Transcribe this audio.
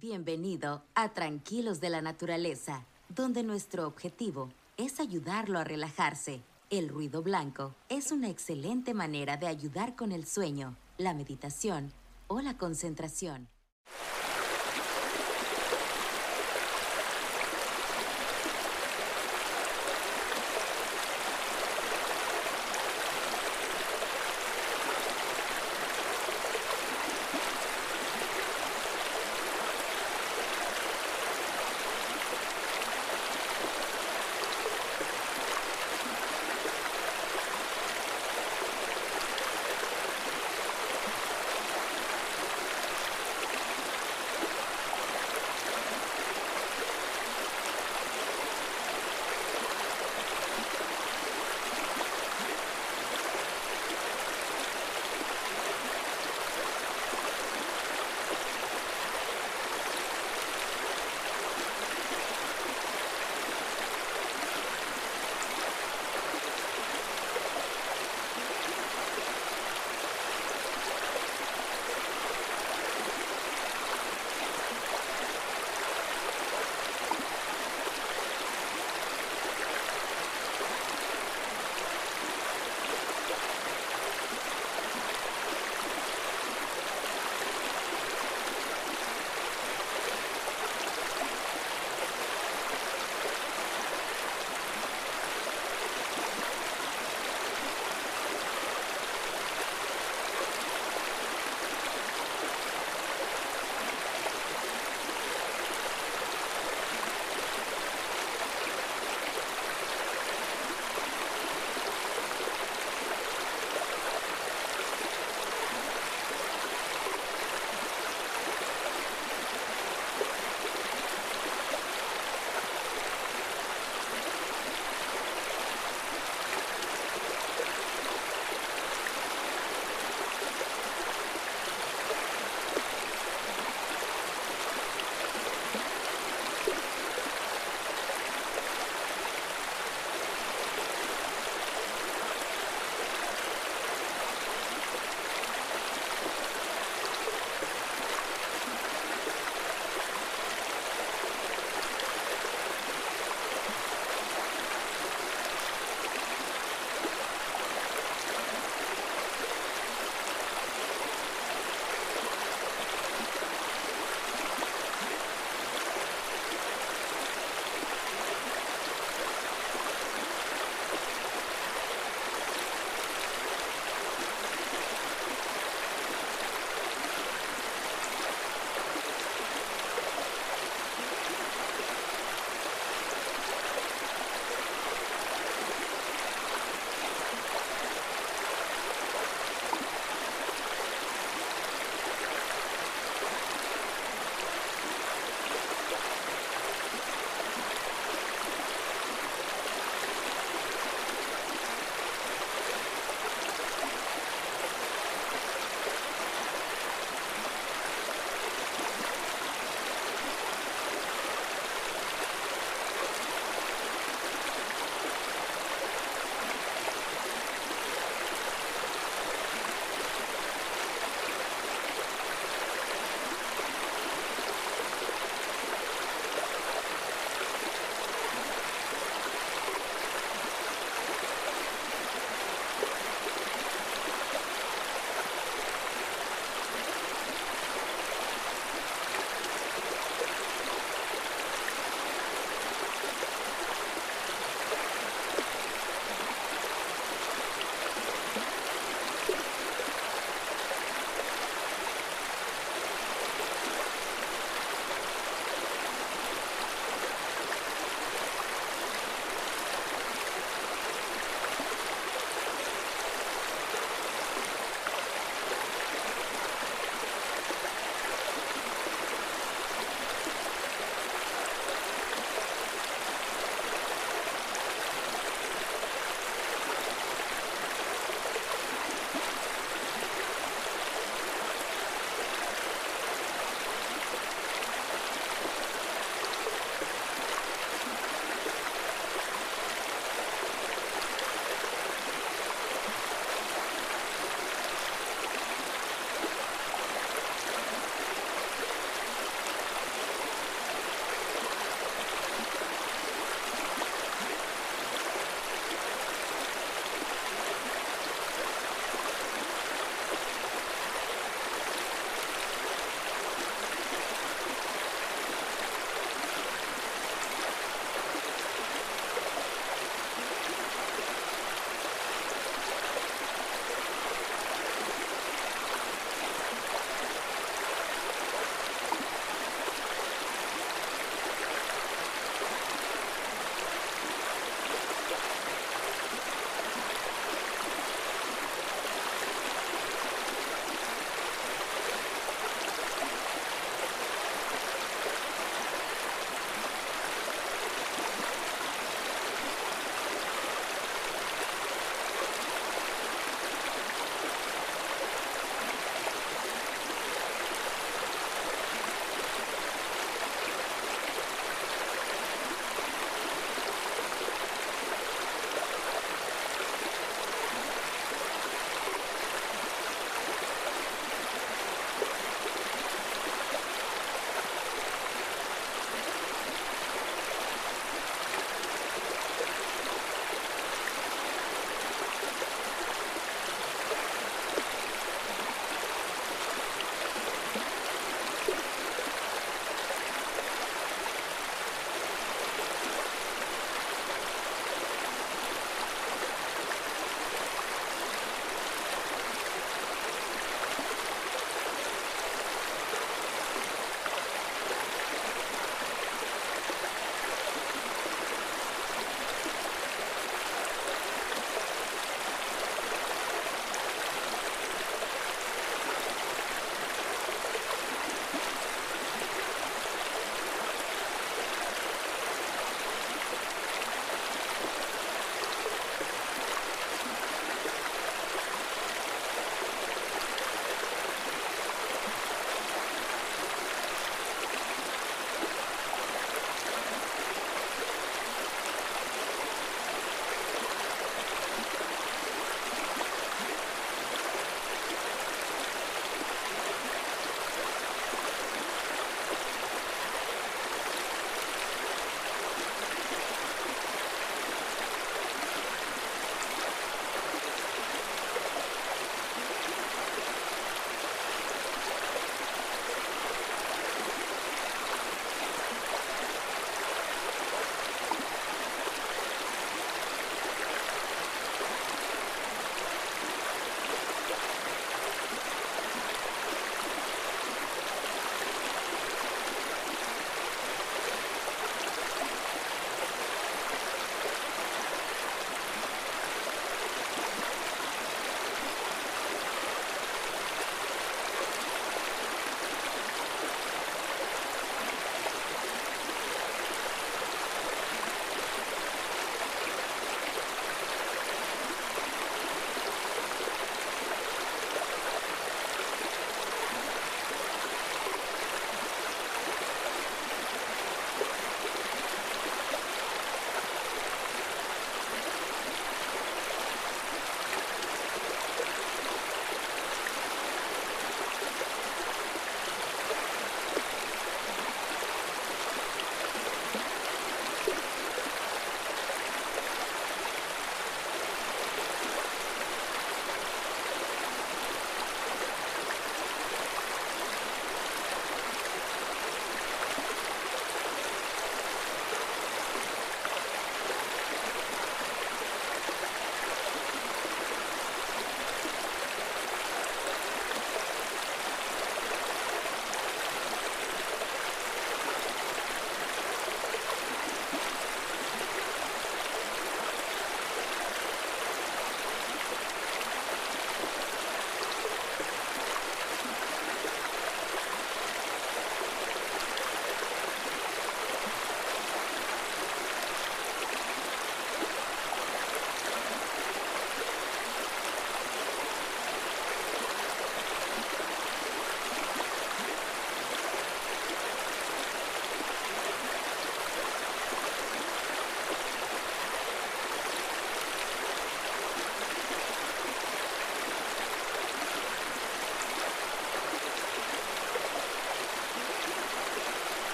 Bienvenido a Tranquilos de la Naturaleza, donde nuestro objetivo es ayudarlo a relajarse. El ruido blanco es una excelente manera de ayudar con el sueño, la meditación o la concentración.